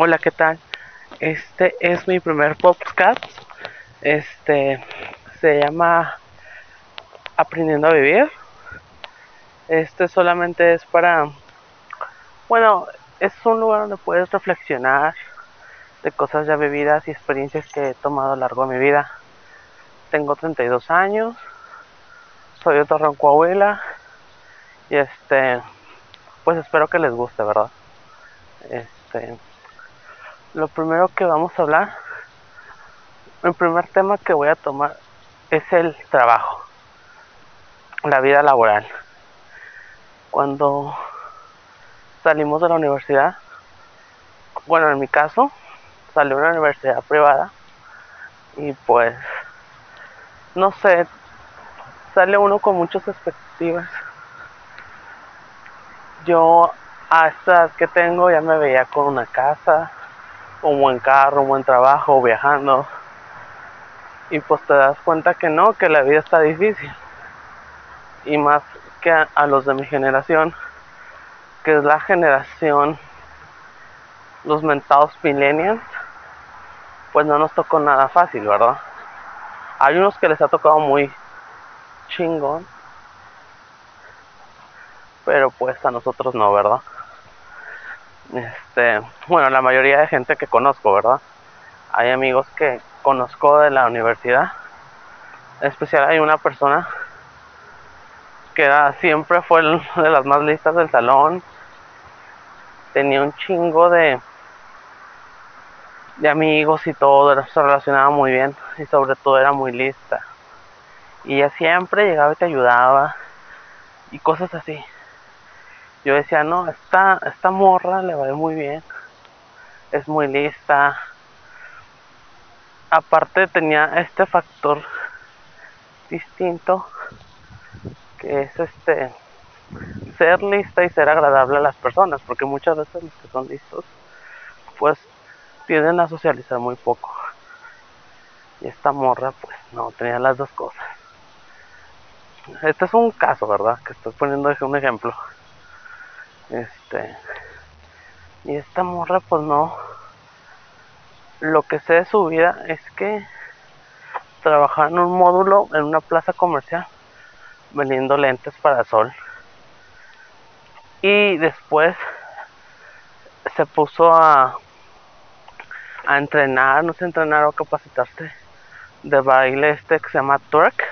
Hola, ¿qué tal? Este es mi primer podcast. Este se llama Aprendiendo a Vivir. Este solamente es para. Bueno, es un lugar donde puedes reflexionar de cosas ya vividas y experiencias que he tomado a lo largo de mi vida. Tengo 32 años, soy de Torreón. Y este, pues espero que les guste, ¿verdad? Este, lo primero que vamos a hablar, el primer tema que voy a tomar es el trabajo, la vida laboral. Cuando salimos de la universidad, bueno, en mi caso, salí de una universidad privada y pues, no sé, sale uno con muchas expectativas. Yo a esta que tengo ya me veía con una casa, un buen carro, un buen trabajo, viajando. Y pues te das cuenta que no, que la vida está difícil. Y más que a, a los de mi generación, que es la generación, los mentados millennials, pues no nos tocó nada fácil, ¿verdad? Hay unos que les ha tocado muy chingón, pero pues a nosotros no, ¿verdad? Este, bueno, la mayoría de gente que conozco, ¿verdad? Hay amigos que conozco de la universidad. En especial hay una persona que siempre fue de las más listas del salón. Tenía un chingo de, de amigos y todo, se relacionaba muy bien y sobre todo era muy lista. Y ella siempre llegaba y te ayudaba y cosas así. Yo decía, no, esta, esta morra le va muy bien, es muy lista. Aparte tenía este factor distinto que es este ser lista y ser agradable a las personas, porque muchas veces los que son listos pues tienden a socializar muy poco. Y esta morra pues no, tenía las dos cosas. Este es un caso, ¿verdad? Que estoy poniendo un ejemplo. Este. Y esta morra, pues no. Lo que sé de su vida es que trabajaba en un módulo en una plaza comercial vendiendo lentes para sol. Y después se puso a, a entrenar, no sé, entrenar o capacitarse de baile este que se llama twerk.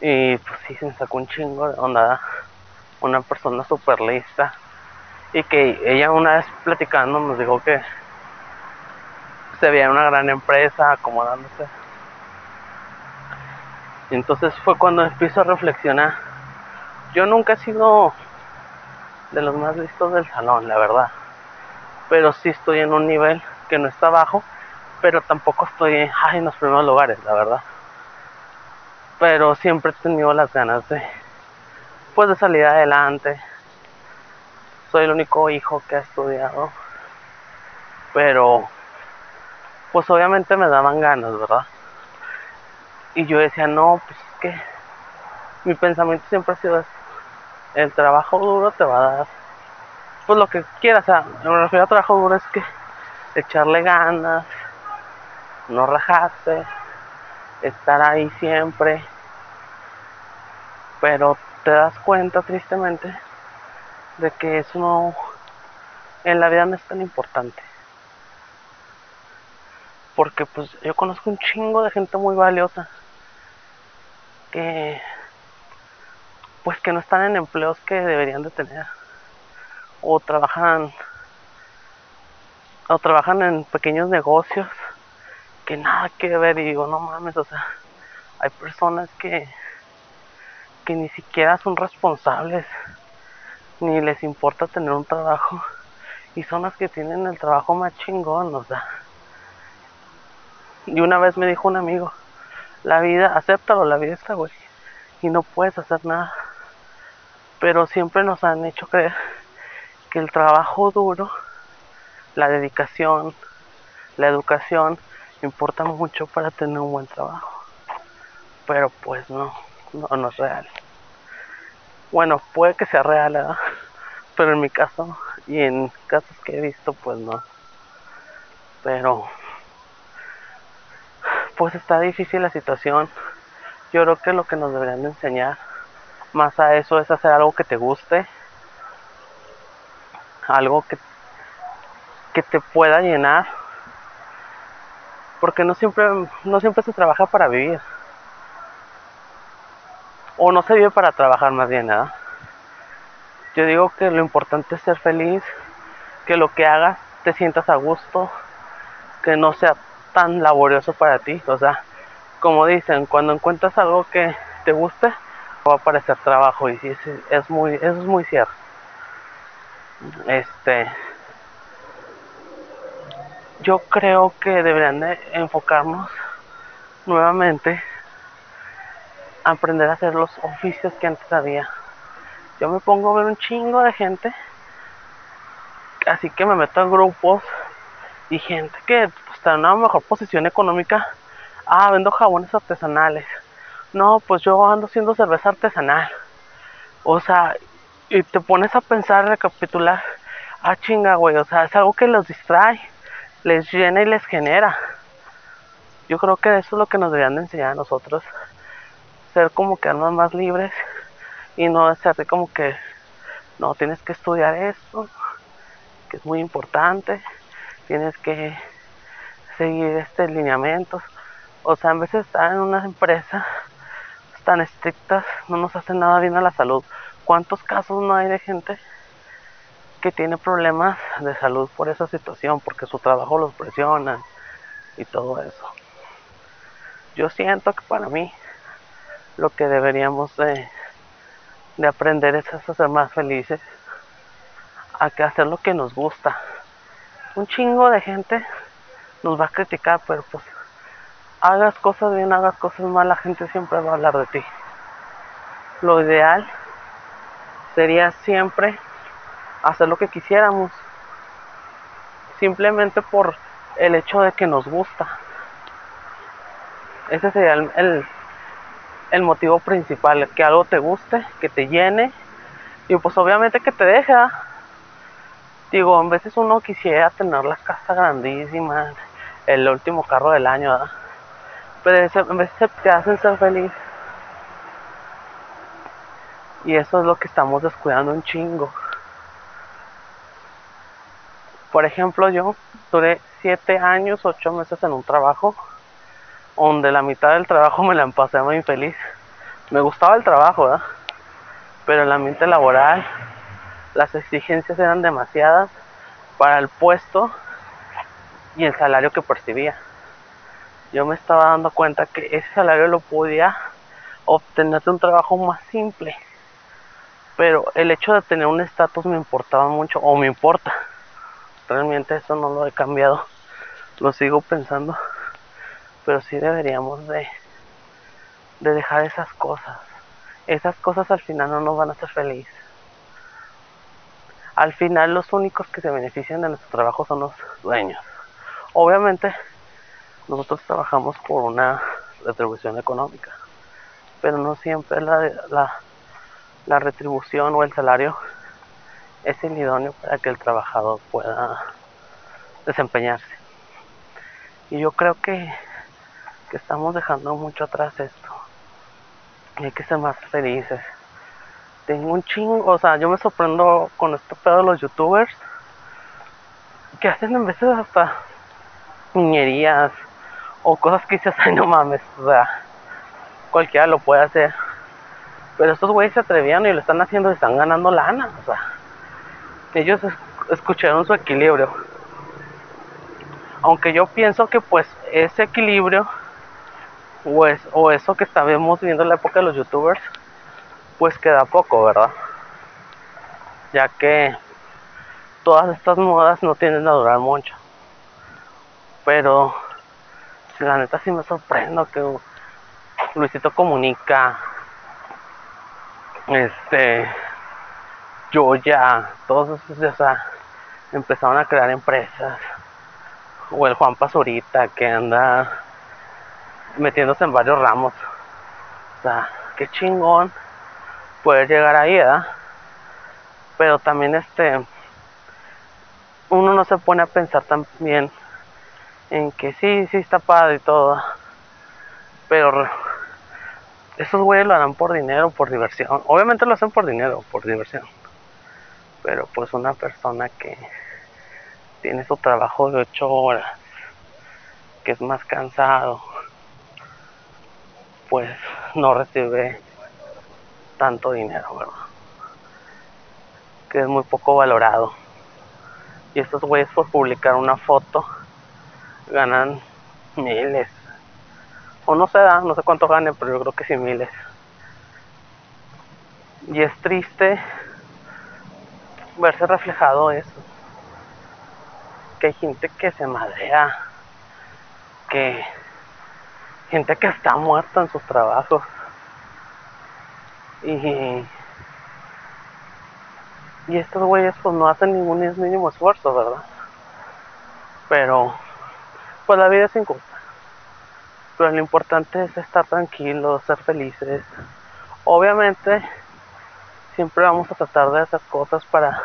Y pues sí, se me sacó un chingo de onda. Una persona súper lista. Y que ella una vez platicando nos dijo que se veía en una gran empresa acomodándose. Y entonces fue cuando empiezo a reflexionar. Yo nunca he sido de los más listos del salón, la verdad. Pero sí estoy en un nivel que no está bajo, pero tampoco estoy ay, en los primeros lugares, la verdad. Pero siempre he tenido las ganas de, pues, de salir adelante. Soy el único hijo que ha estudiado. Pero, pues obviamente me daban ganas, ¿verdad? Y yo decía, no, pues es que mi pensamiento siempre ha sido El trabajo duro te va a dar, pues lo que quieras. O sea, me refiero a trabajo duro es que echarle ganas, no rajarse, estar ahí siempre. Pero te das cuenta tristemente de que eso no en la vida no es tan importante. Porque pues yo conozco un chingo de gente muy valiosa que pues que no están en empleos que deberían de tener o trabajan o trabajan en pequeños negocios que nada que ver y digo no mames o sea hay personas que que ni siquiera son responsables ni les importa tener un trabajo y son las que tienen el trabajo más chingón o sea. Y una vez me dijo un amigo la vida acéptalo la vida está güey y no puedes hacer nada pero siempre nos han hecho creer que el trabajo duro la dedicación la educación importa mucho para tener un buen trabajo. Pero pues no, no, es real. Bueno, puede que sea real, pero en mi caso Y en casos que he visto, pues no. Pero, pues está difícil la situación. Yo creo que lo que nos deberían de enseñar más a eso es hacer algo que te guste, algo que, que te pueda llenar, porque no siempre, no siempre se trabaja para vivir, o no se vive para trabajar más bien, nada. Yo digo que lo importante es ser feliz, que lo que hagas te sientas a gusto, que no sea tan laborioso para ti, o sea, como dicen, cuando encuentras algo que te guste, va a aparecer trabajo y sí, es muy, eso es muy cierto. Este, yo creo que deberían de enfocarnos nuevamente a aprender a hacer los oficios que antes había. Yo me pongo a ver un chingo de gente, así que me meto en grupos y gente que pues, está en una mejor posición económica. Ah, vendo jabones artesanales. No, pues yo ando haciendo cerveza artesanal. O sea, y te pones a pensar, recapitular. Ah, chinga, güey. O sea, es algo que los distrae, les llena y les genera. Yo creo que eso es lo que nos deberían de enseñar a nosotros. Ser como que almas más libres y no ser como que no tienes que estudiar esto, que es muy importante. Tienes que seguir este lineamientos. O sea, en vez de estar en una empresa tan estrictas no nos hacen nada bien a la salud. ¿Cuántos casos no hay de gente que tiene problemas de salud por esa situación? Porque su trabajo los presiona y todo eso. Yo siento que para mí lo que deberíamos de, de aprender es a ser más felices, a que hacer lo que nos gusta. Un chingo de gente nos va a criticar, pero pues hagas cosas bien, hagas cosas mal, la gente siempre va a hablar de ti. Lo ideal sería siempre hacer lo que quisiéramos, simplemente por el hecho de que nos gusta. Ese sería el, el, motivo principal, que algo te guste, que te llene y pues obviamente que te deja. Digo, a veces uno quisiera tener la casa grandísima, el último carro del año, pero en vez te hacen ser feliz. Y eso es lo que estamos descuidando un chingo. Por ejemplo, yo duré 7 años, 8 meses en un trabajo, donde la mitad del trabajo me la pasé muy infeliz. Me gustaba el trabajo, ¿verdad? Pero el ambiente laboral, las exigencias eran demasiadas para el puesto y el salario que percibía yo me estaba dando cuenta que ese salario lo podía obtener de un trabajo más simple. Pero el hecho de tener un estatus me importaba mucho, o me importa. Realmente eso no lo he cambiado, lo sigo pensando. Pero sí deberíamos de, de dejar esas cosas. Esas cosas al final no nos van a hacer felices. Al final los únicos que se benefician de nuestro trabajo son los dueños. Obviamente nosotros trabajamos por una retribución económica, pero no siempre la, la, la retribución o el salario es el idóneo para que el trabajador pueda desempeñarse. Y yo creo que, que estamos dejando mucho atrás esto. Y hay que ser más felices. Tengo un chingo, o sea, yo me sorprendo con este pedo de los youtubers que hacen en veces hasta niñerías o cosas que dices, ay no mames, o sea, cualquiera lo puede hacer. Pero estos güeyes se atrevían y lo están haciendo y están ganando lana, o sea, ellos escucharon su equilibrio. Aunque yo pienso que pues ese equilibrio pues, o eso que estábamos viendo en la época de los youtubers, pues queda poco, ¿verdad? Ya que todas estas modas no tienen a durar mucho. Pero la neta sí me sorprendo que Luisito comunica, este, yo ya, todos esos ya sea, empezaron a crear empresas, o el Juan Pazurita que anda metiéndose en varios ramos, o sea, qué chingón poder llegar ahí, ¿verdad? Pero también este, uno no se pone a pensar también en que sí, sí está padre y todo. Pero esos güeyes lo harán por dinero, por diversión. Obviamente lo hacen por dinero, por diversión. Pero pues una persona que tiene su trabajo de 8 horas, que es más cansado, pues no recibe tanto dinero, ¿verdad? Que es muy poco valorado. Y estos güeyes por publicar una foto ganan miles. O no sé, no sé cuánto ganen, pero yo creo que sí miles. Y es triste verse reflejado eso. Que hay gente que se madrea. Que gente que está muerta en sus trabajos. Y, y estos güeyes pues no hacen ningún mínimo esfuerzo, ¿verdad? Pero pues la vida es injusta. Pero lo importante es estar tranquilos, ser felices. Obviamente siempre vamos a tratar de hacer cosas para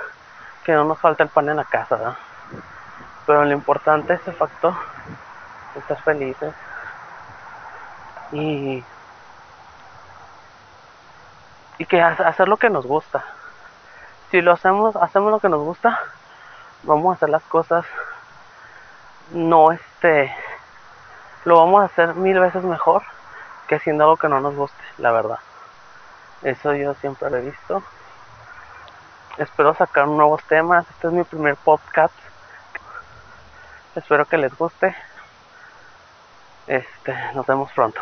que no nos falte el pan en la casa. Pero lo importante es el factor estar felices y y que hacer lo que nos gusta. Si lo hacemos, hacemos lo que nos gusta, vamos a hacer las cosas no este lo vamos a hacer mil veces mejor que haciendo algo que no nos guste, la verdad. Eso yo siempre lo he visto. Espero sacar nuevos temas. Este es mi primer podcast. Espero que les guste. Este, nos vemos pronto.